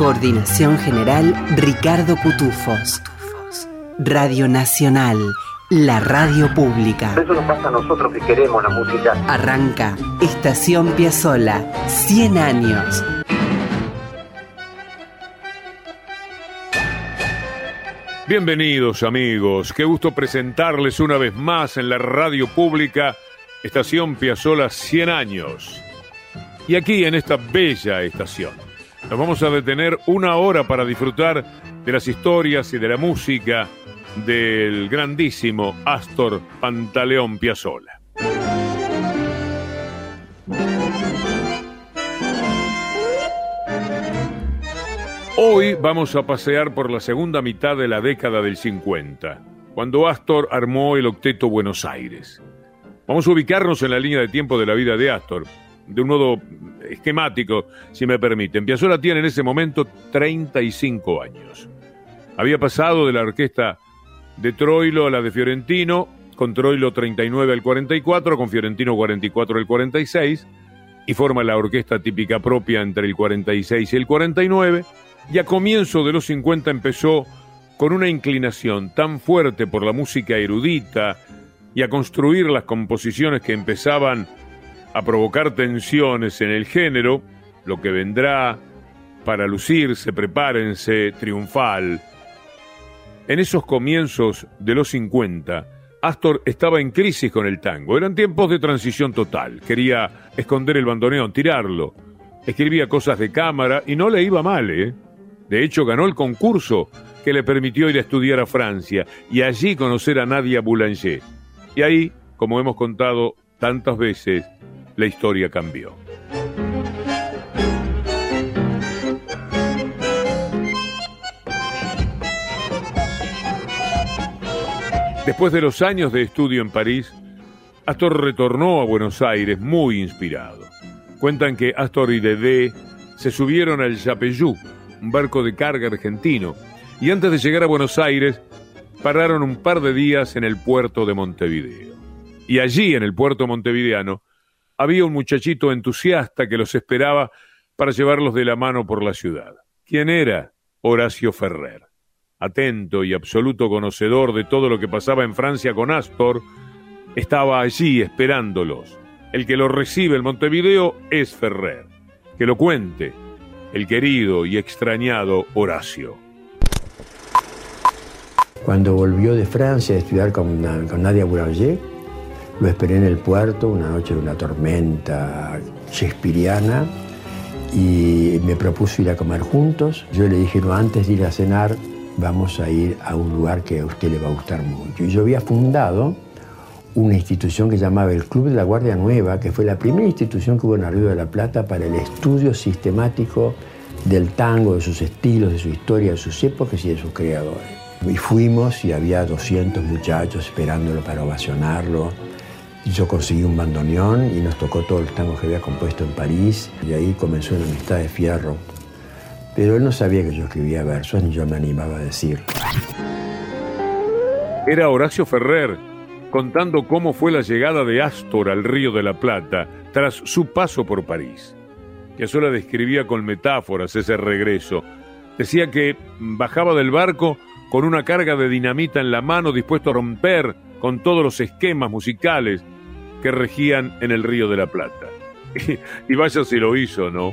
Coordinación General Ricardo Cutufos. Radio Nacional, la radio pública. Eso nos pasa a nosotros que queremos la música. Arranca Estación Piazzola, 100 años. Bienvenidos amigos, qué gusto presentarles una vez más en la radio pública Estación Piazzola 100 años. Y aquí en esta bella estación nos vamos a detener una hora para disfrutar de las historias y de la música del grandísimo Astor Pantaleón Piazzolla. Hoy vamos a pasear por la segunda mitad de la década del 50, cuando Astor armó el octeto Buenos Aires. Vamos a ubicarnos en la línea de tiempo de la vida de Astor, de un modo esquemático, si me permiten. Piazzolla tiene en ese momento 35 años. Había pasado de la orquesta de Troilo a la de Fiorentino, con Troilo 39 al 44, con Fiorentino 44 al 46, y forma la orquesta típica propia entre el 46 y el 49, y a comienzo de los 50 empezó con una inclinación tan fuerte por la música erudita y a construir las composiciones que empezaban a provocar tensiones en el género, lo que vendrá para lucirse, prepárense, triunfal. En esos comienzos de los 50, Astor estaba en crisis con el tango. Eran tiempos de transición total. Quería esconder el bandoneón, tirarlo. Escribía cosas de cámara y no le iba mal, ¿eh? De hecho, ganó el concurso que le permitió ir a estudiar a Francia y allí conocer a Nadia Boulanger. Y ahí, como hemos contado tantas veces, la historia cambió. Después de los años de estudio en París, Astor retornó a Buenos Aires muy inspirado. Cuentan que Astor y Dedé se subieron al Yapeyú, un barco de carga argentino, y antes de llegar a Buenos Aires pararon un par de días en el puerto de Montevideo. Y allí, en el puerto montevideano, había un muchachito entusiasta que los esperaba para llevarlos de la mano por la ciudad. ¿Quién era? Horacio Ferrer. Atento y absoluto conocedor de todo lo que pasaba en Francia con Astor, estaba allí esperándolos. El que lo recibe en Montevideo es Ferrer. Que lo cuente el querido y extrañado Horacio. Cuando volvió de Francia a estudiar con, con Nadia Boulanger, lo esperé en el puerto una noche de una tormenta shakespeariana y me propuso ir a comer juntos. Yo le dije, no, antes de ir a cenar, vamos a ir a un lugar que a usted le va a gustar mucho. Y yo había fundado una institución que llamaba el Club de la Guardia Nueva, que fue la primera institución que hubo en Río de la Plata para el estudio sistemático del tango, de sus estilos, de su historia, de sus épocas y de sus creadores. Y fuimos y había 200 muchachos esperándolo para ovacionarlo. Yo conseguí un bandoneón y nos tocó todos los tangos que había compuesto en París y ahí comenzó una amistad de fierro. Pero él no sabía que yo escribía versos ni yo me animaba a decir. Era Horacio Ferrer contando cómo fue la llegada de Astor al Río de la Plata tras su paso por París. Piazzolla describía con metáforas ese regreso. Decía que bajaba del barco con una carga de dinamita en la mano dispuesto a romper con todos los esquemas musicales que regían en el Río de la Plata. Y, vaya si lo hizo, ¿no?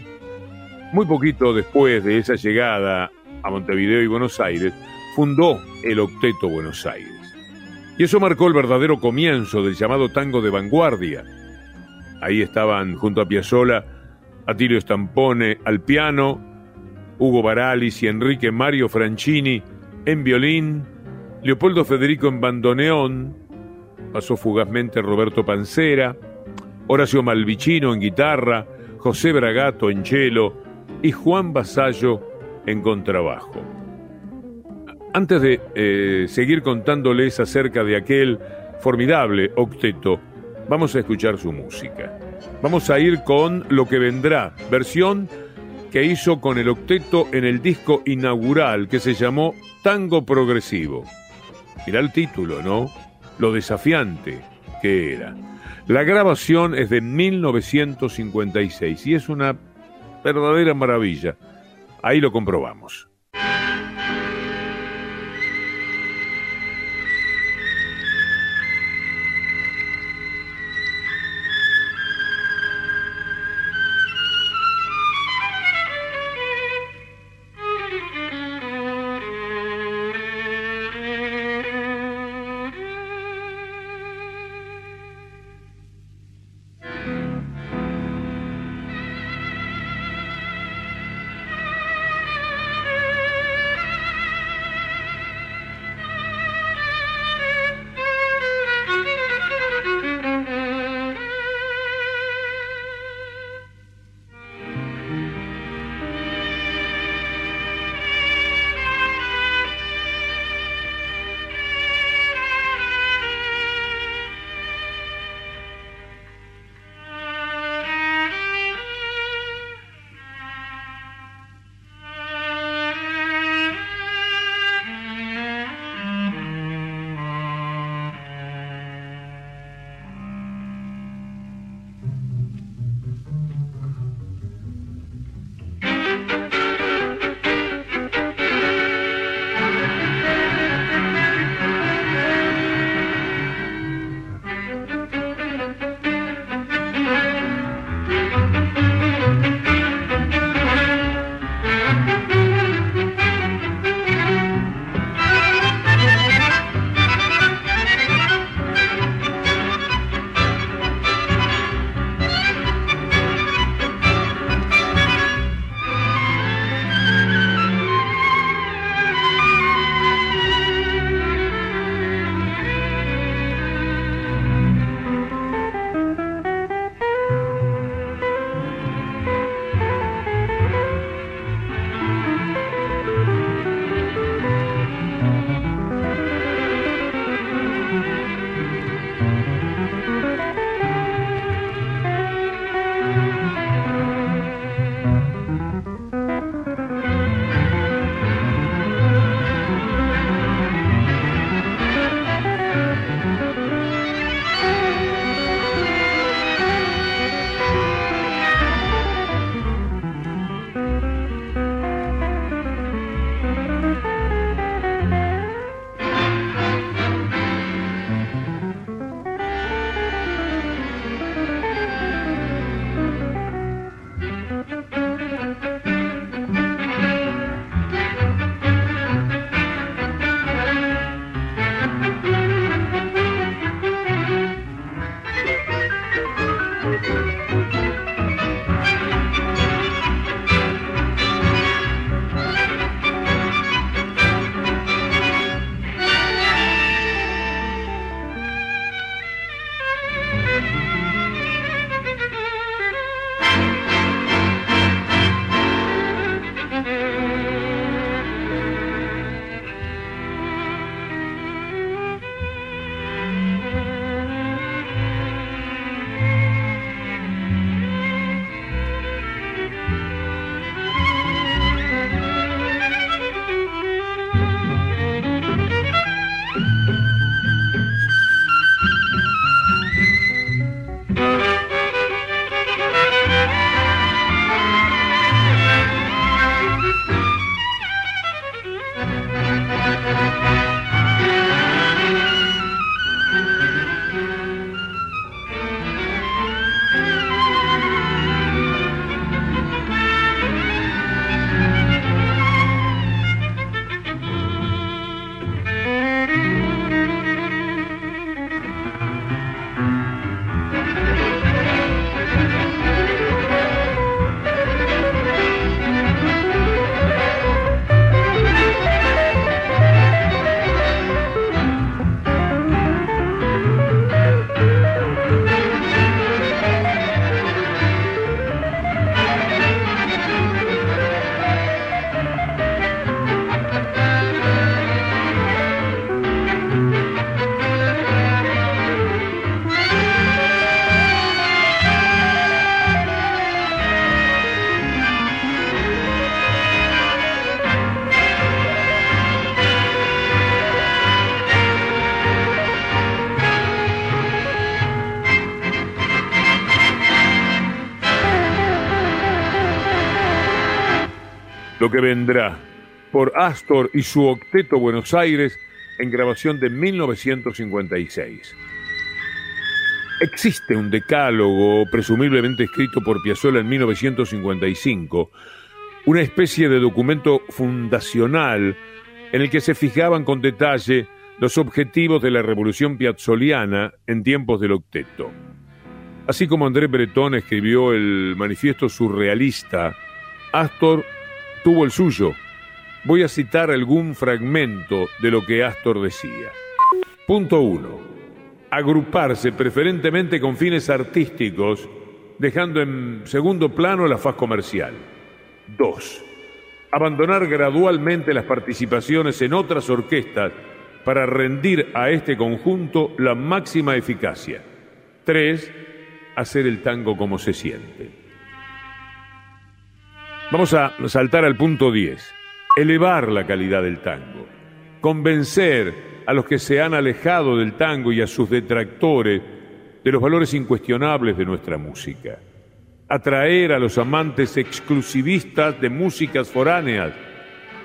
Muy poquito después de esa llegada a Montevideo y Buenos Aires, fundó el Octeto Buenos Aires. Y eso marcó el verdadero comienzo del llamado tango de vanguardia. Ahí estaban junto a Piazzolla Atilio Stampone al piano, Hugo Baralis y Enrique Mario Franchini en violín, Leopoldo Federico en bandoneón, pasó fugazmente Roberto Pancera, Horacio Malvicino en guitarra, José Bragato en cello y Juan Basallo en contrabajo. Antes de eh, seguir contándoles acerca de aquel formidable octeto, vamos a escuchar su música. Vamos a ir con Lo que vendrá, versión que hizo con el octeto en el disco inaugural que se llamó Tango Progresivo. Mira el título, ¿no? Lo desafiante que era. La grabación es de 1956 y es una verdadera maravilla. Ahí lo comprobamos. Que vendrá por Astor y su octeto Buenos Aires en grabación de 1956. Existe un decálogo, presumiblemente escrito por Piazzolla en 1955, una especie de documento fundacional en el que se fijaban con detalle los objetivos de la revolución piazzoliana en tiempos del octeto. Así como André Breton escribió el manifiesto surrealista, Astor tuvo el suyo. Voy a citar algún fragmento de lo que Astor decía. Punto 1. Agruparse preferentemente con fines artísticos, dejando en segundo plano la faz comercial. 2. Abandonar gradualmente las participaciones en otras orquestas para rendir a este conjunto la máxima eficacia. 3. Hacer el tango como se siente. Vamos a saltar al punto 10. Elevar la calidad del tango. Convencer a los que se han alejado del tango y a sus detractores de los valores incuestionables de nuestra música. Atraer a los amantes exclusivistas de músicas foráneas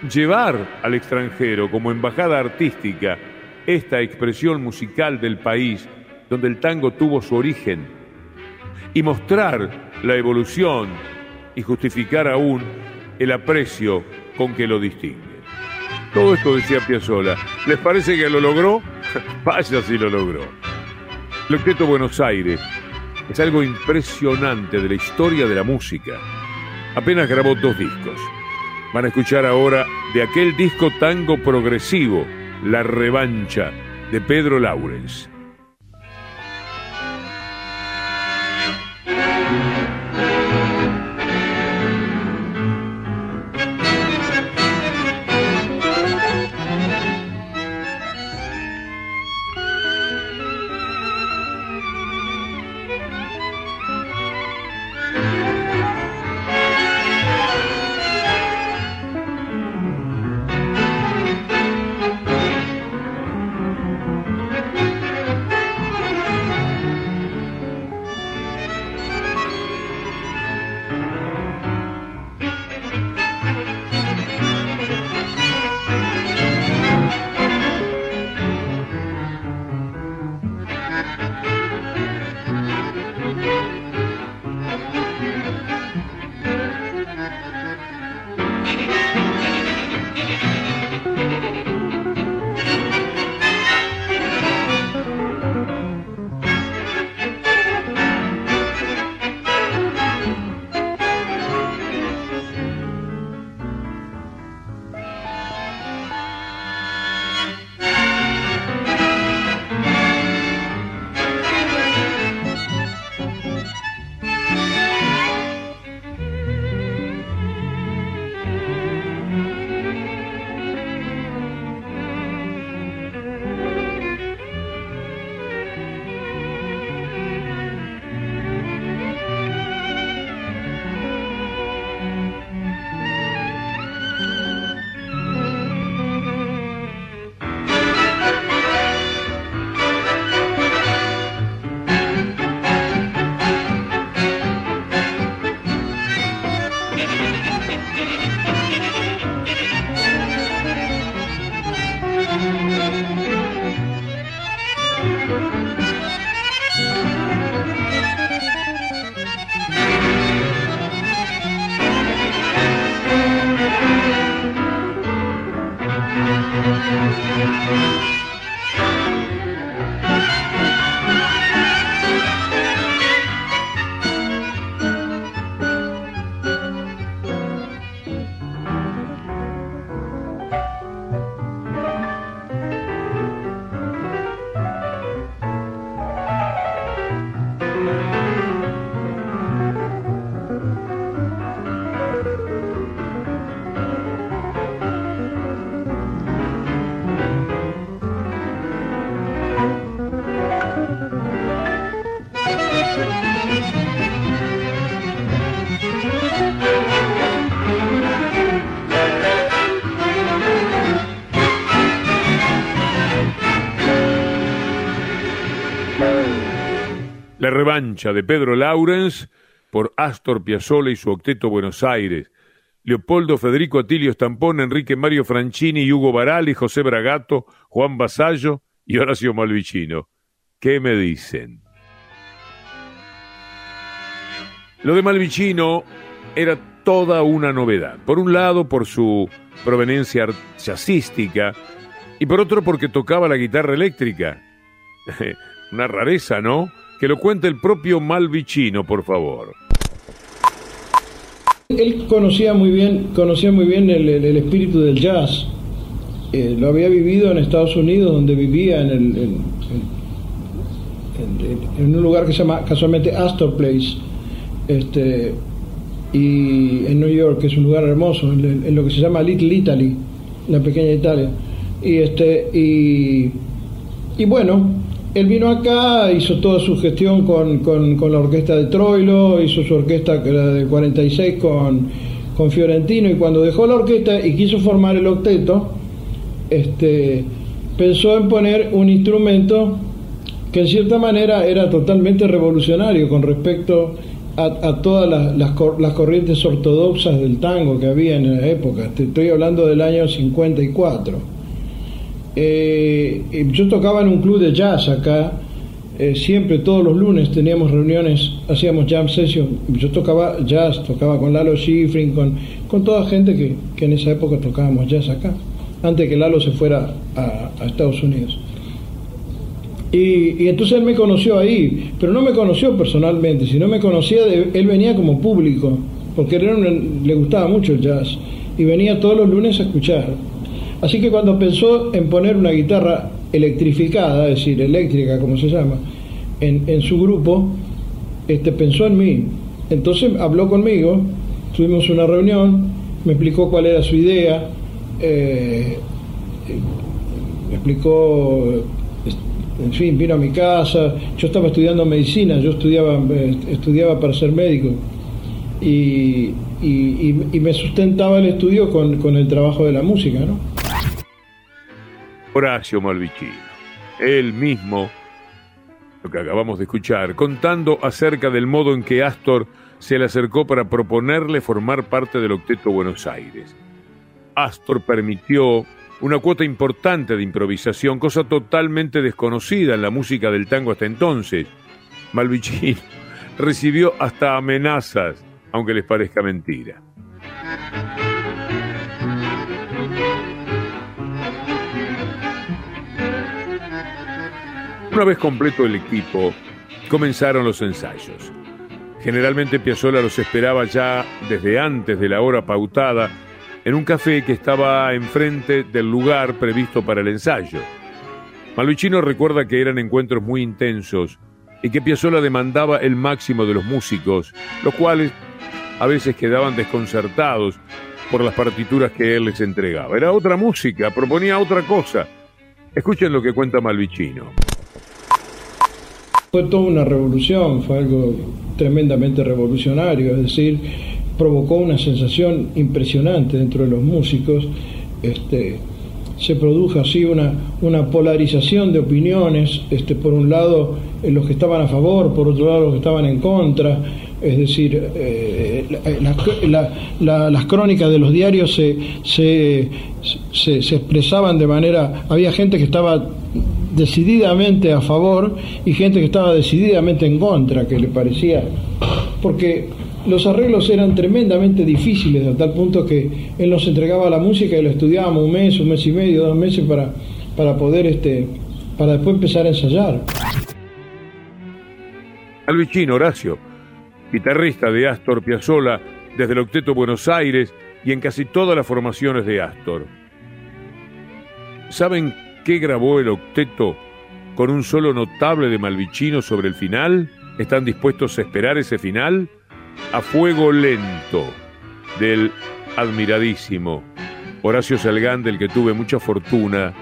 llevar al extranjero como embajada artística esta expresión musical del país donde el tango tuvo su origen y mostrar la evolución y justificar aún el aprecio con que lo distingue. Todo esto decía Piazzolla. ¿Les parece que lo logró? Vaya si lo logró. El Octeto Buenos Aires es algo impresionante de la historia de la música. Apenas grabó dos discos. Van a escuchar ahora de aquel disco tango progresivo, La Revancha, de Pedro Laurens. Revancha de Pedro Laurens por Astor Piazzolla y su octeto Buenos Aires, Leopoldo Federico Atilio Estampón, Enrique Mario Franchini, Hugo Barali, José Bragato, Juan Basallo y Horacio Malvicino. ¿Qué me dicen? Lo de Malvicino era toda una novedad. Por un lado, por su proveniencia jazzística y por otro, porque tocaba la guitarra eléctrica. una rareza, ¿no? Que lo cuente el propio Malvicino, por favor. Él conocía muy bien, conocía muy bien el, espíritu del jazz. Eh, lo había vivido en Estados Unidos, donde vivía en, el, en, un lugar que se llama casualmente Astor Place, este, y en New York, que es un lugar hermoso, en, lo que se llama Little Italy, la pequeña Italia. Y este, y, y bueno, él vino acá, hizo toda su gestión con, con, la orquesta de Troilo, hizo su orquesta que era de 46 con, con Fiorentino y cuando dejó la orquesta y quiso formar el octeto, este, pensó en poner un instrumento que en cierta manera era totalmente revolucionario con respecto a, todas las, las, las, corrientes ortodoxas del tango que había en la época. Estoy hablando del año 54 eh, yo tocaba en un club de jazz acá, eh, siempre todos los lunes teníamos reuniones, hacíamos jam session, yo tocaba jazz, tocaba con Lalo Schifrin, con, con toda gente que, que en esa época tocábamos jazz acá, antes que Lalo se fuera a, Estados Unidos. Y, y, entonces él me conoció ahí, pero no me conoció personalmente, sino me conocía, de, él venía como público, porque le gustaba mucho el jazz, y venía todos los lunes a escuchar. Así que cuando pensó en poner una guitarra electrificada, es decir, eléctrica como se llama, en, su grupo, este, pensó en mí. Entonces habló conmigo, tuvimos una reunión, me explicó cuál era su idea, eh, me explicó, en fin, vino a mi casa, yo estaba estudiando medicina, yo estudiaba, estudiaba para ser médico y, me sustentaba el estudio con, con el trabajo de la música, ¿no? Horacio Malvicino, él mismo, lo que acabamos de escuchar, contando acerca del modo en que Astor se le acercó para proponerle formar parte del Octeto Buenos Aires. Astor permitió una cuota importante de improvisación, cosa totalmente desconocida en la música del tango hasta entonces. Malvicino recibió hasta amenazas, aunque les parezca mentira. Una vez completo el equipo, comenzaron los ensayos. Generalmente Piazzolla los esperaba ya desde antes de la hora pautada en un café que estaba enfrente del lugar previsto para el ensayo. Malvicino recuerda que eran encuentros muy intensos y que Piazzolla demandaba el máximo de los músicos, los cuales a veces quedaban desconcertados por las partituras que él les entregaba. Era otra música, proponía otra cosa. Escuchen lo que cuenta Malvicino. Fue toda una revolución, fue algo tremendamente revolucionario, es decir, provocó una sensación impresionante dentro de los músicos. Este, se produjo así una, polarización de opiniones, este, por un lado los que estaban a favor, por otro lado los que estaban en contra, es decir, eh, las crónicas de los diarios se, se, expresaban de manera, había gente que estaba decididamente a favor y gente que estaba decididamente en contra, que le parecía, porque los arreglos eran tremendamente difíciles, a tal punto que él nos entregaba la música y la estudiábamos un mes, un mes y medio, dos meses para, para poder, este, para después empezar a ensayar. Alvicino Horacio, guitarrista de Astor Piazzolla desde el Octeto Buenos Aires y en casi todas las formaciones de Astor. ¿Saben qué grabó el octeto con un solo notable de Malvicino sobre el final? ¿Están dispuestos a esperar ese final? A fuego lento del admiradísimo Horacio Salgán, del que tuve mucha fortuna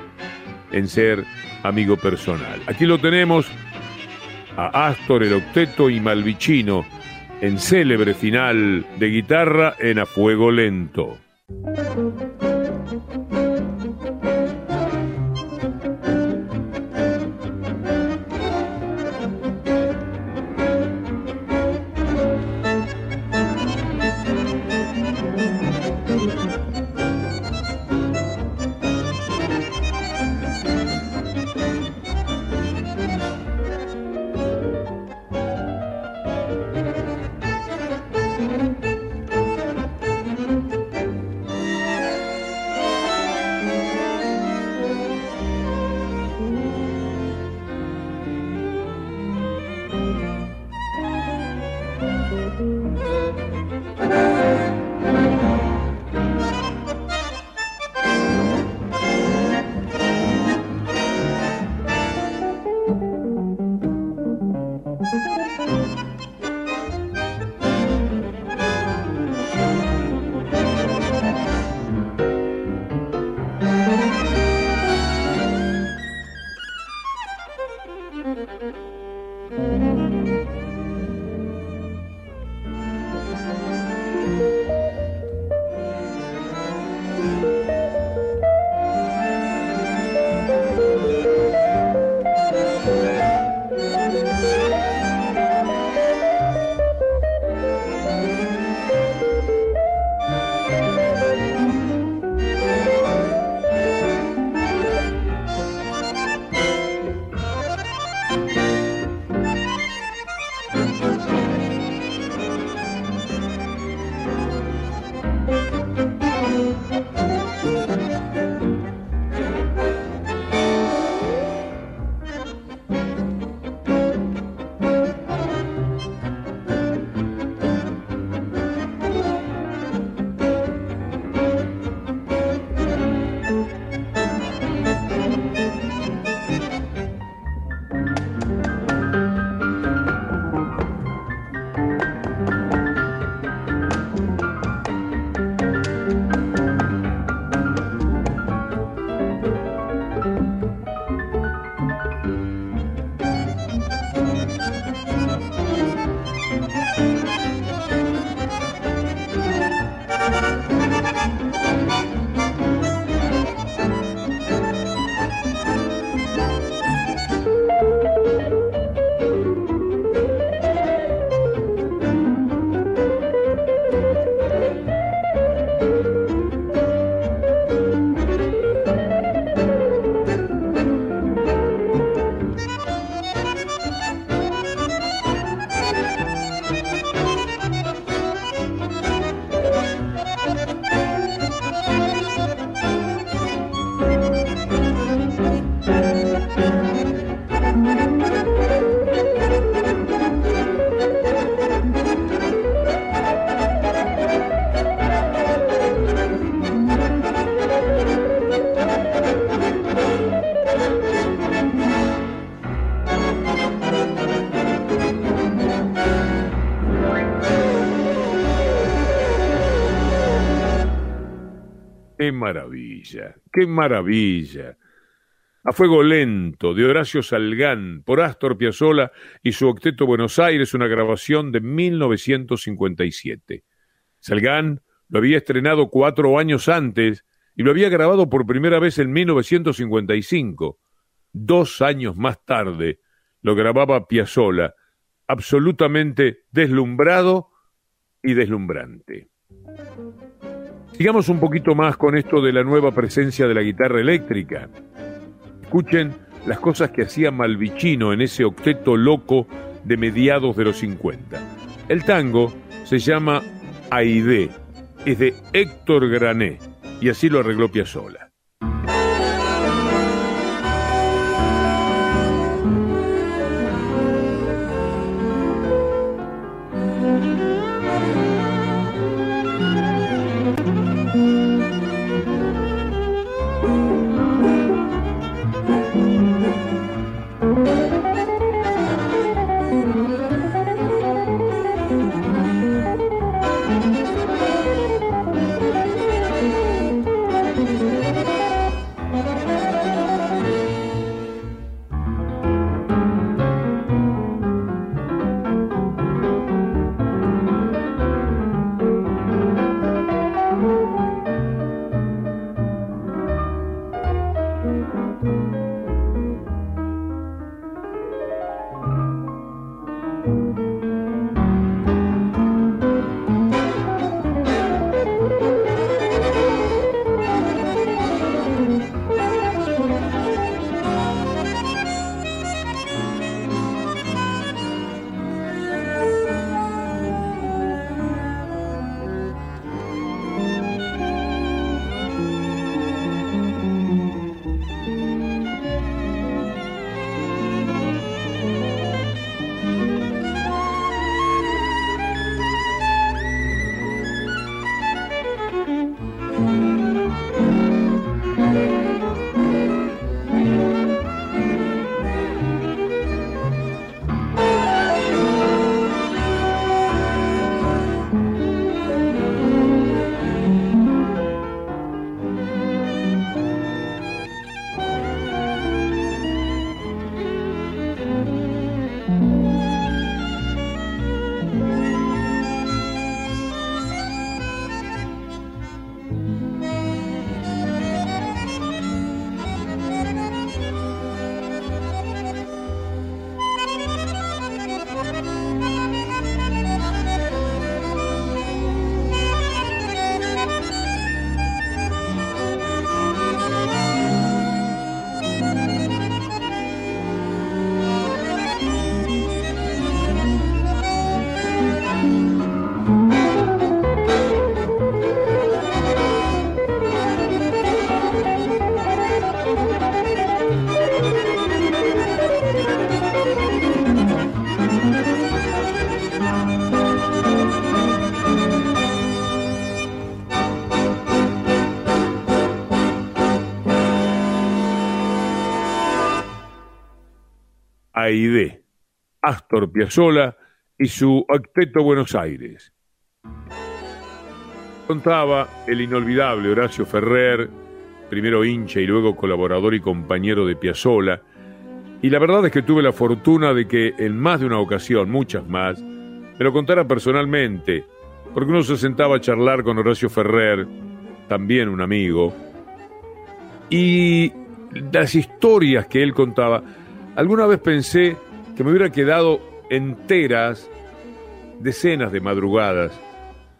en ser amigo personal. Aquí lo tenemos a Astor, el octeto y Malvicino en célebre final de guitarra en A Fuego Lento. Qué maravilla. A Fuego Lento, de Horacio Salgán, por Astor Piazzolla y su octeto Buenos Aires, una grabación de 1957. Salgán lo había estrenado cuatro años antes y lo había grabado por primera vez en 1955. Dos años más tarde lo grababa Piazzolla, absolutamente deslumbrado y deslumbrante. Sigamos un poquito más con esto de la nueva presencia de la guitarra eléctrica. Escuchen las cosas que hacía Malvicino en ese octeto loco de mediados de los 50. El tango se llama Aide, es de Héctor Grané y así lo arregló Piazzolla. Aide, Astor Piazzolla y su Octeto Buenos Aires. Contaba el inolvidable Horacio Ferrer, primero hincha y luego colaborador y compañero de Piazzolla, y la verdad es que tuve la fortuna de que en más de una ocasión, muchas más, me lo contara personalmente, porque uno se sentaba a charlar con Horacio Ferrer, también un amigo, y las historias que él contaba Alguna vez pensé que me hubiera quedado enteras, decenas de madrugadas,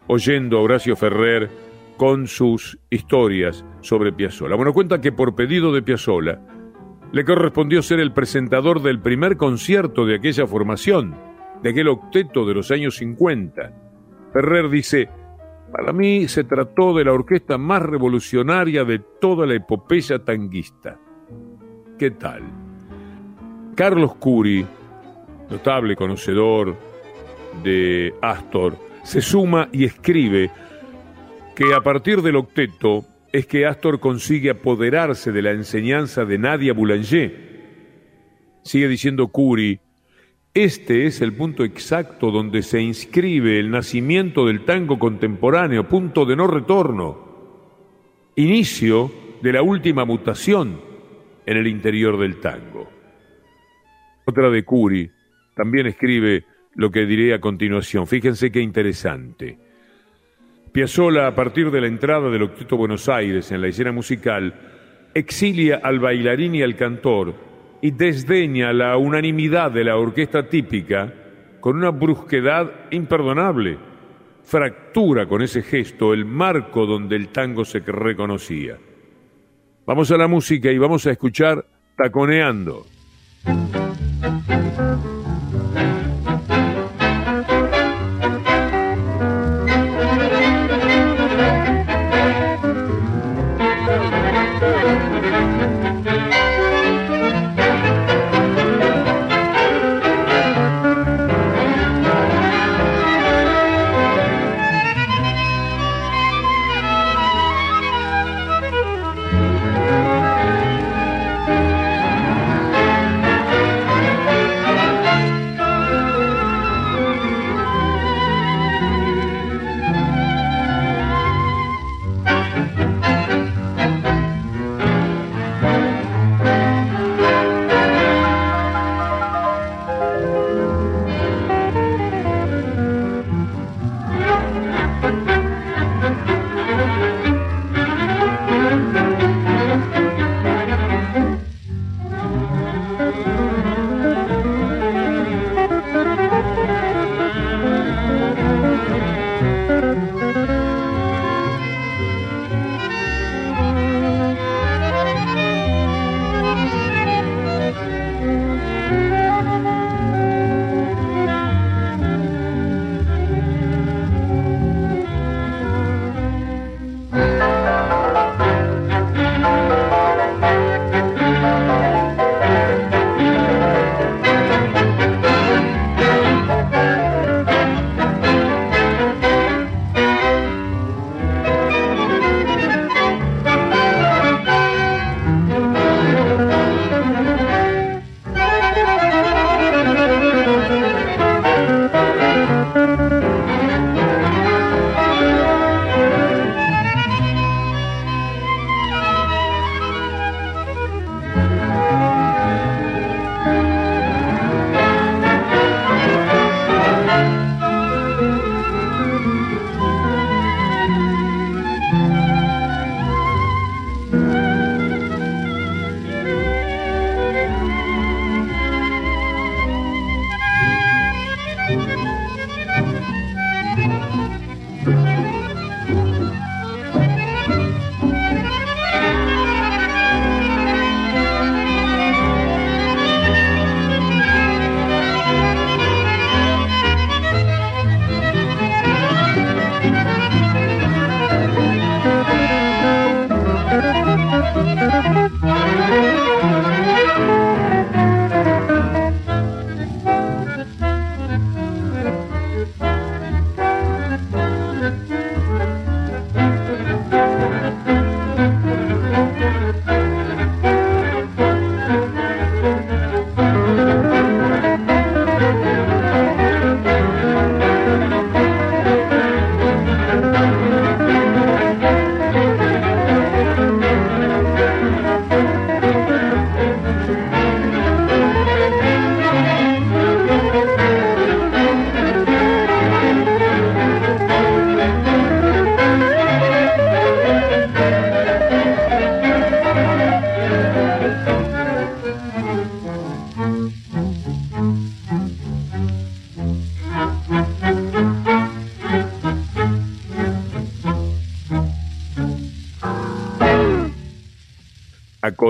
oyendo a Horacio Ferrer con sus historias sobre Piazzolla. Bueno, cuenta que por pedido de Piazzolla le correspondió ser el presentador del primer concierto de aquella formación, de aquel octeto de los años 50. Ferrer dice, para mí se trató de la orquesta más revolucionaria de toda la epopeya tanguista. ¿Qué tal? Carlos Curi, notable conocedor de Astor, se suma y escribe que a partir del octeto es que Astor consigue apoderarse de la enseñanza de Nadia Boulanger. Sigue diciendo Curi, este es el punto exacto donde se inscribe el nacimiento del tango contemporáneo, punto de no retorno. inicio de la última mutación en el interior del tango. Otra de Curi también escribe lo que diré a continuación. Fíjense qué interesante. Piazzolla, a partir de la entrada del Octeto Buenos Aires en la escena musical, exilia al bailarín y al cantor y desdeña la unanimidad de la orquesta típica con una brusquedad imperdonable. Fractura con ese gesto el marco donde el tango se reconocía. Vamos a la música y vamos a escuchar Taconeando.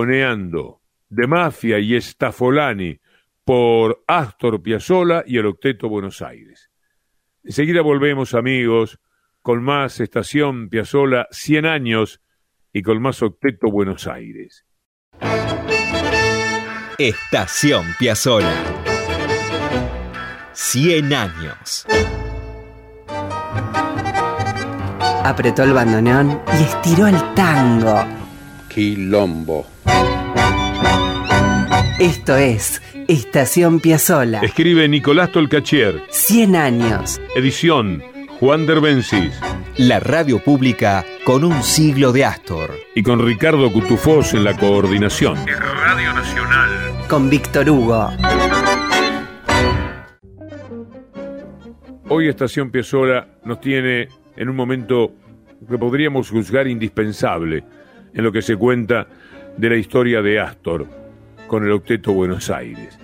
De Mafia y Stafolani por Astor Piazzolla y el Octeto Buenos Aires. Enseguida volvemos, amigos, con más Estación Piazzolla 100 años y con más Octeto Buenos Aires. Estación Piazzolla 100 años. Apretó el bandoneón y estiró el tango. Quilombo. Esto es Estación Piazzola. Escribe Nicolás Tolcachier. 100 años. Edición Juan Derbencis. La radio pública con un siglo de Astor. Y con Ricardo Cutufós en la coordinación. Radio Nacional. Con Víctor Hugo. Hoy Estación Piazzola nos tiene en un momento que podríamos juzgar indispensable en lo que se cuenta de la historia de Astor con el octeto Buenos Aires.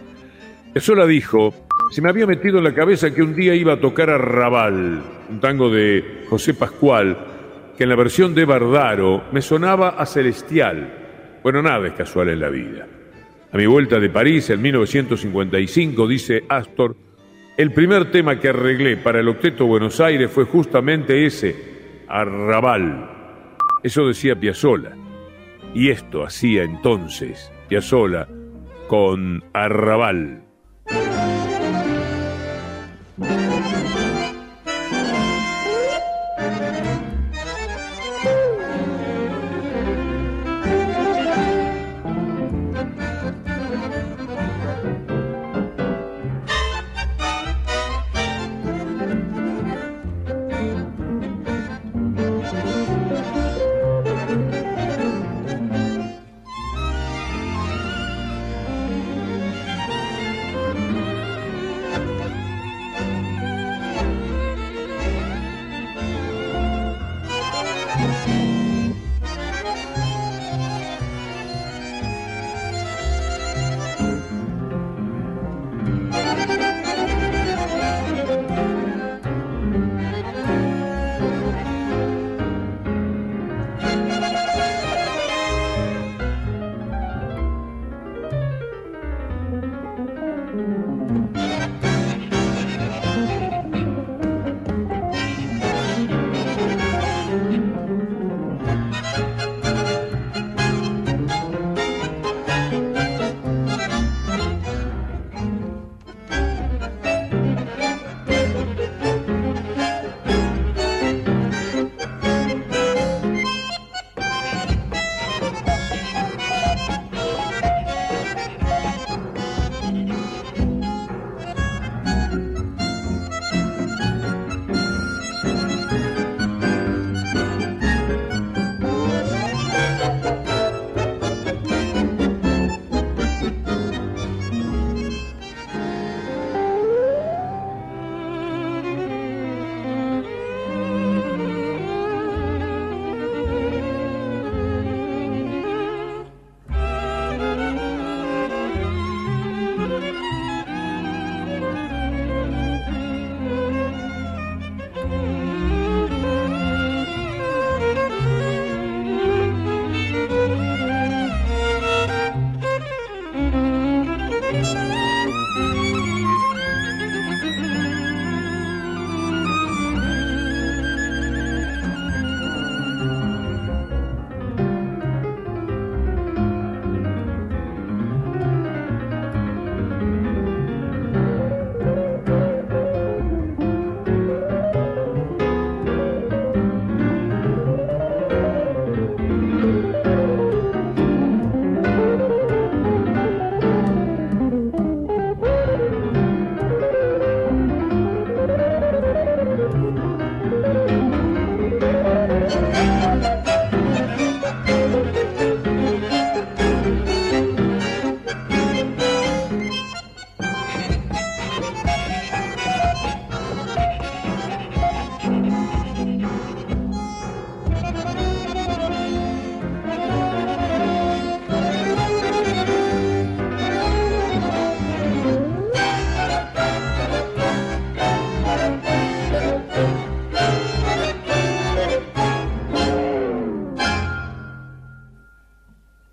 Piazzola dijo, se me había metido en la cabeza que un día iba a tocar a Raval, un tango de José Pascual, que en la versión de Bardaro me sonaba a celestial. Bueno, nada es casual en la vida. A mi vuelta de París en 1955, dice Astor, el primer tema que arreglé para el Octeto Buenos Aires fue justamente ese, Arrabal. Eso decía Piazzolla. Y esto hacía entonces Piazzolla con Arrabal.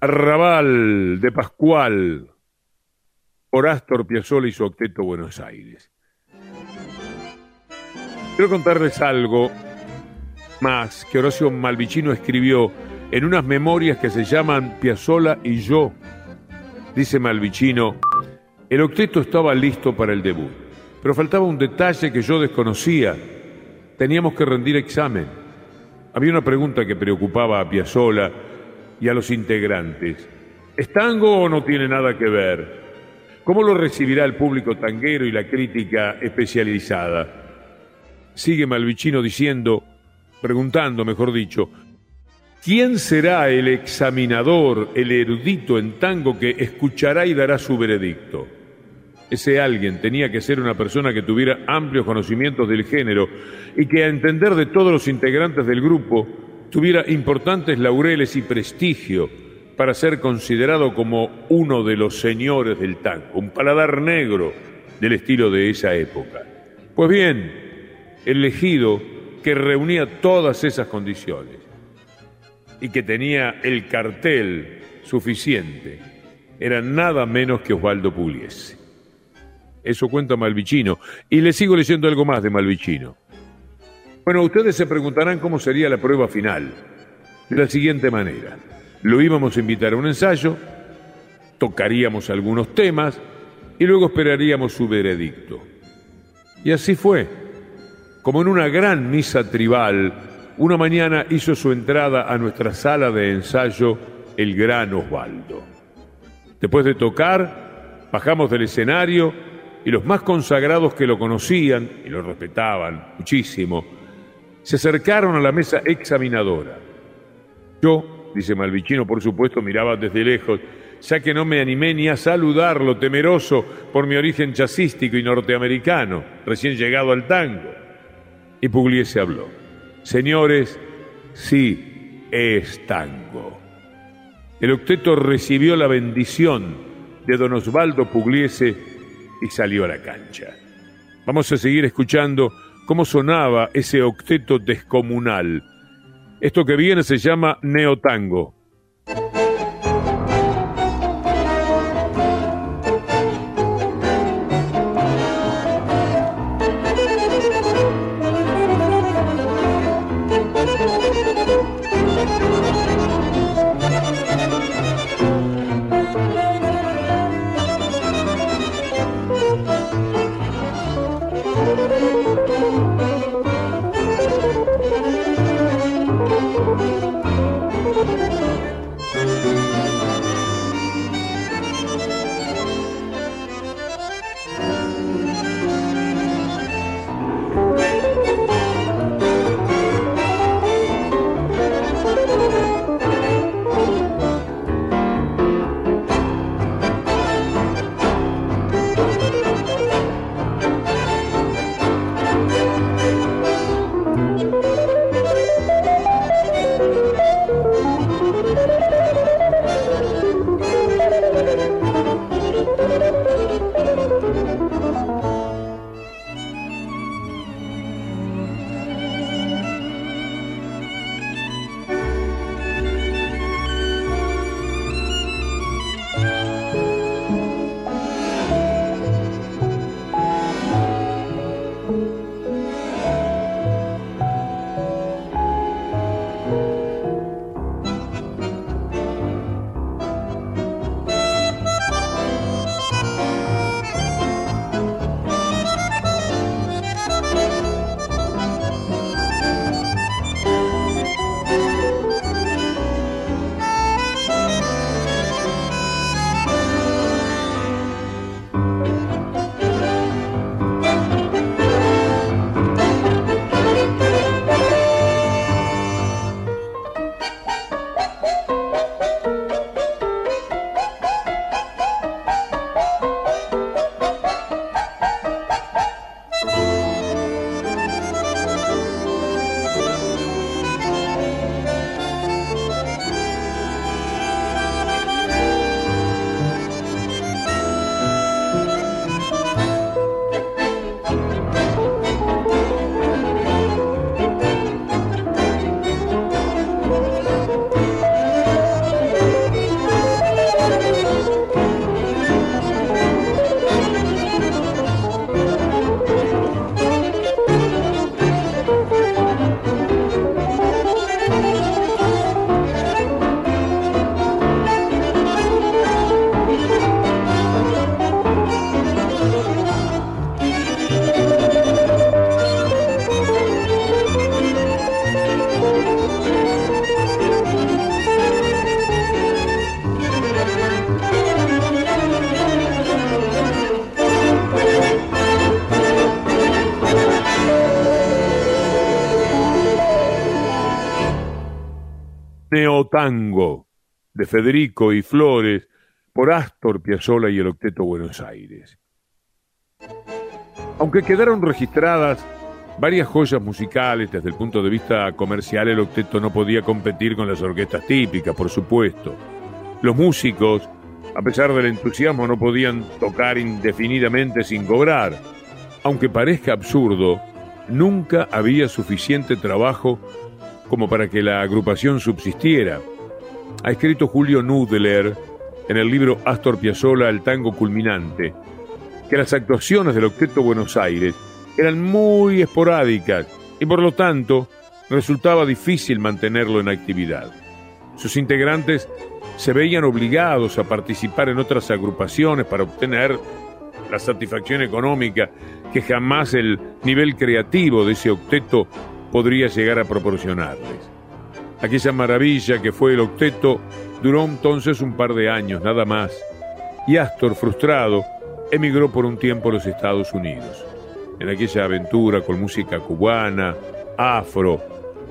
Arrabal de Pascual por Astor Piazzolla y su octeto Buenos Aires. Quiero contarles algo más que Horacio Malvicino escribió en unas memorias que se llaman Piazzolla y yo. Dice Malvicino, el octeto estaba listo para el debut, pero faltaba un detalle que yo desconocía. Teníamos que rendir examen. Había una pregunta que preocupaba a Piazzolla y a los integrantes. ¿Es tango o no tiene nada que ver? ¿Cómo lo recibirá el público tanguero y la crítica especializada? Sigue Malvicino diciendo, preguntando, mejor dicho, ¿Quién será el examinador, el erudito en tango que escuchará y dará su veredicto? Ese alguien tenía que ser una persona que tuviera amplios conocimientos del género y que a entender de todos los integrantes del grupo tuviera importantes laureles y prestigio para ser considerado como uno de los señores del tango, un paladar negro del estilo de esa época. Pues bien, el elegido que reunía todas esas condiciones y que tenía el cartel suficiente era nada menos que Osvaldo Pugliese. Eso cuenta Malvicino. Y le sigo leyendo algo más de Malvicino. Bueno, ustedes se preguntarán cómo sería la prueba final. De la siguiente manera. Lo íbamos a invitar a un ensayo, tocaríamos algunos temas y luego esperaríamos su veredicto. Y así fue. Como en una gran misa tribal, una mañana hizo su entrada a nuestra sala de ensayo el gran Osvaldo. Después de tocar, bajamos del escenario y los más consagrados que lo conocían y lo respetaban muchísimo, se acercaron a la mesa examinadora. Yo, dice Malvicino, por supuesto, miraba desde lejos, ya que no me animé ni a saludarlo, temeroso por mi origen chasístico y norteamericano, recién llegado al tango. Y Pugliese habló. Señores, sí, es tango. El octeto recibió la bendición de don Osvaldo Pugliese y salió a la cancha. Vamos a seguir escuchando cómo sonaba ese octeto descomunal. Esto que viene se llama neotango. De Federico y Flores por Astor Piazzolla y el Octeto Buenos Aires. Aunque quedaron registradas varias joyas musicales desde el punto de vista comercial, el octeto no podía competir con las orquestas típicas, por supuesto. Los músicos, a pesar del entusiasmo, no podían tocar indefinidamente sin cobrar. Aunque parezca absurdo, nunca había suficiente trabajo como para que la agrupación subsistiera. Ha escrito Julio Nudler en el libro Astor Piazzolla, El tango culminante, que las actuaciones del Octeto Buenos Aires eran muy esporádicas y por lo tanto resultaba difícil mantenerlo en actividad. Sus integrantes se veían obligados a participar en otras agrupaciones para obtener la satisfacción económica que jamás el nivel creativo de ese octeto podría llegar a proporcionarles. Aquella maravilla que fue el octeto duró entonces un par de años, nada más, y Astor, frustrado, emigró por un tiempo a los Estados Unidos. En aquella aventura con música cubana, afro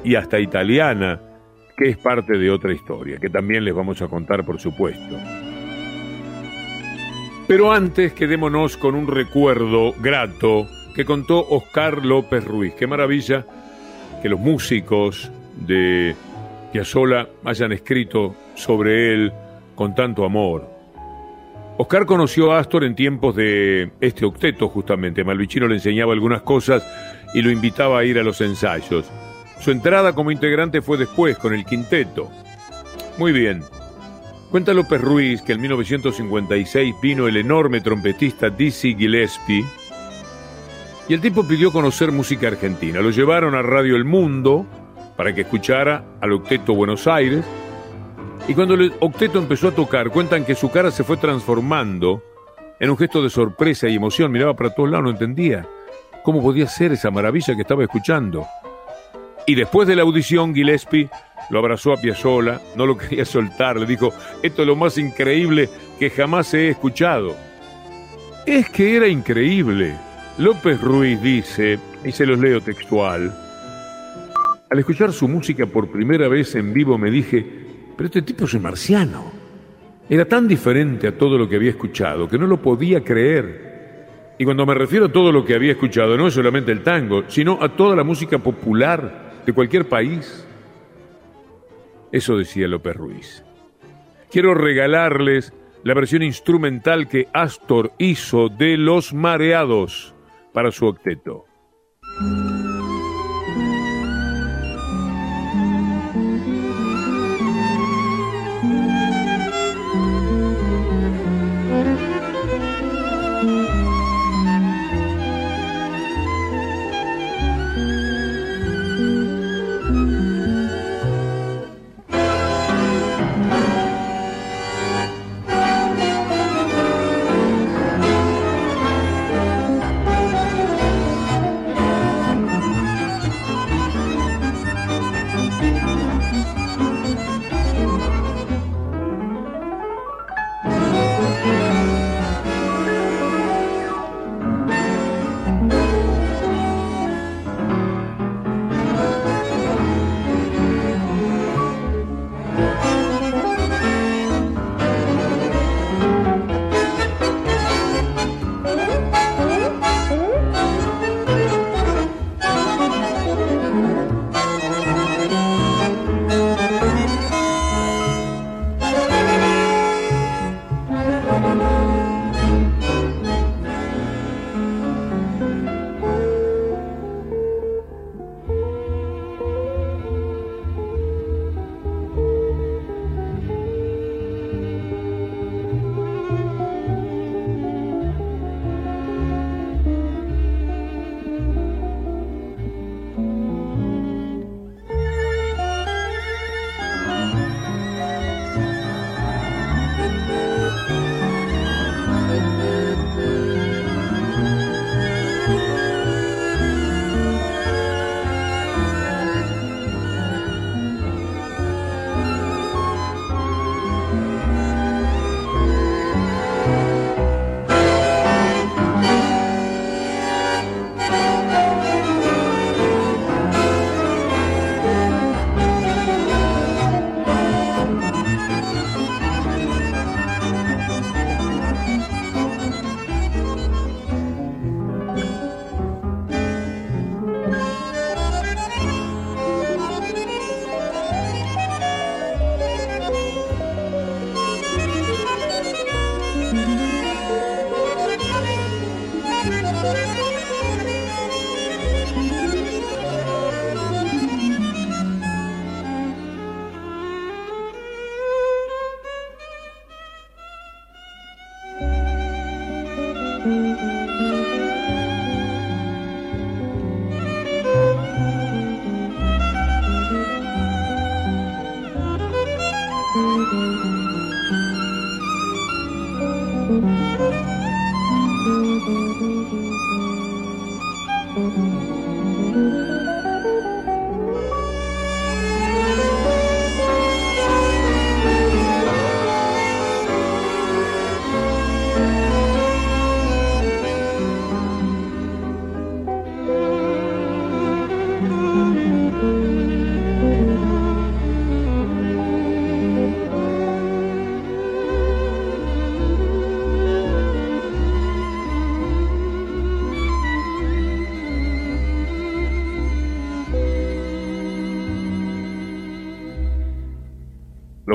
y hasta italiana, que es parte de otra historia, que también les vamos a contar, por supuesto. Pero antes quedémonos con un recuerdo grato que contó Oscar López Ruiz. Qué maravilla que los músicos de Piazzolla hayan escrito sobre él con tanto amor. Oscar conoció a Astor en tiempos de este octeto, justamente. Malvicino le enseñaba algunas cosas y lo invitaba a ir a los ensayos. Su entrada como integrante fue después, con el quinteto. Muy bien. Cuenta López Ruiz que en 1956 vino el enorme trompetista Dizzy Gillespie y el tipo pidió conocer música argentina. Lo llevaron a Radio El Mundo para que escuchara al octeto Buenos Aires y cuando el octeto empezó a tocar, cuentan que su cara se fue transformando en un gesto de sorpresa y emoción. Miraba para todos lados, no entendía cómo podía ser esa maravilla que estaba escuchando. Y después de la audición, Gillespie lo abrazó a Piazzolla, no lo quería soltar, le dijo, esto es lo más increíble que jamás he escuchado. Es que era increíble. López Ruiz dice, y se los leo textual, al escuchar su música por primera vez en vivo me dije, pero este tipo es un marciano. Era tan diferente a todo lo que había escuchado que no lo podía creer. Y cuando me refiero a todo lo que había escuchado, no es solamente el tango, sino a toda la música popular de cualquier país. Eso decía López Ruiz. Quiero regalarles la versión instrumental que Astor hizo de Los Mareados para su octeto.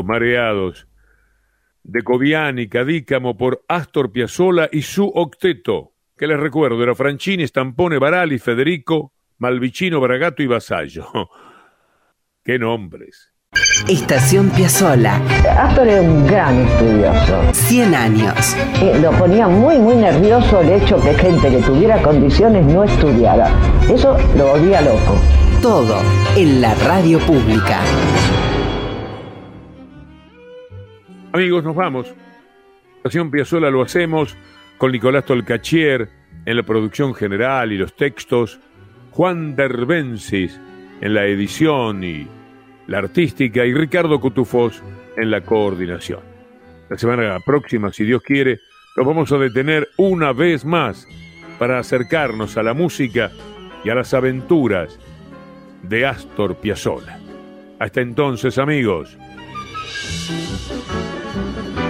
Mareados de Coviani, Cadícamo por Astor Piazzolla y su octeto, que les recuerdo era Franchini, Stampone, Barali, Federico, Malvicino, Bragato y Vasallo. ¡Qué nombres! Estación Piazzola. Astor era un gran estudioso. 100 años. Eh, lo ponía muy, muy nervioso el hecho que gente que tuviera condiciones no estudiara. Eso lo volvía loco. Todo en la radio pública. Amigos, nos vamos. Estación Piazzola lo hacemos con Nicolás Tolcachier en la producción general y los textos, Juan Derbensis en la edición y la artística y Ricardo Cutufós en la coordinación. La semana próxima, si Dios quiere, nos vamos a detener una vez más para acercarnos a la música y a las aventuras de Astor Piazzolla. Hasta entonces, amigos. thank you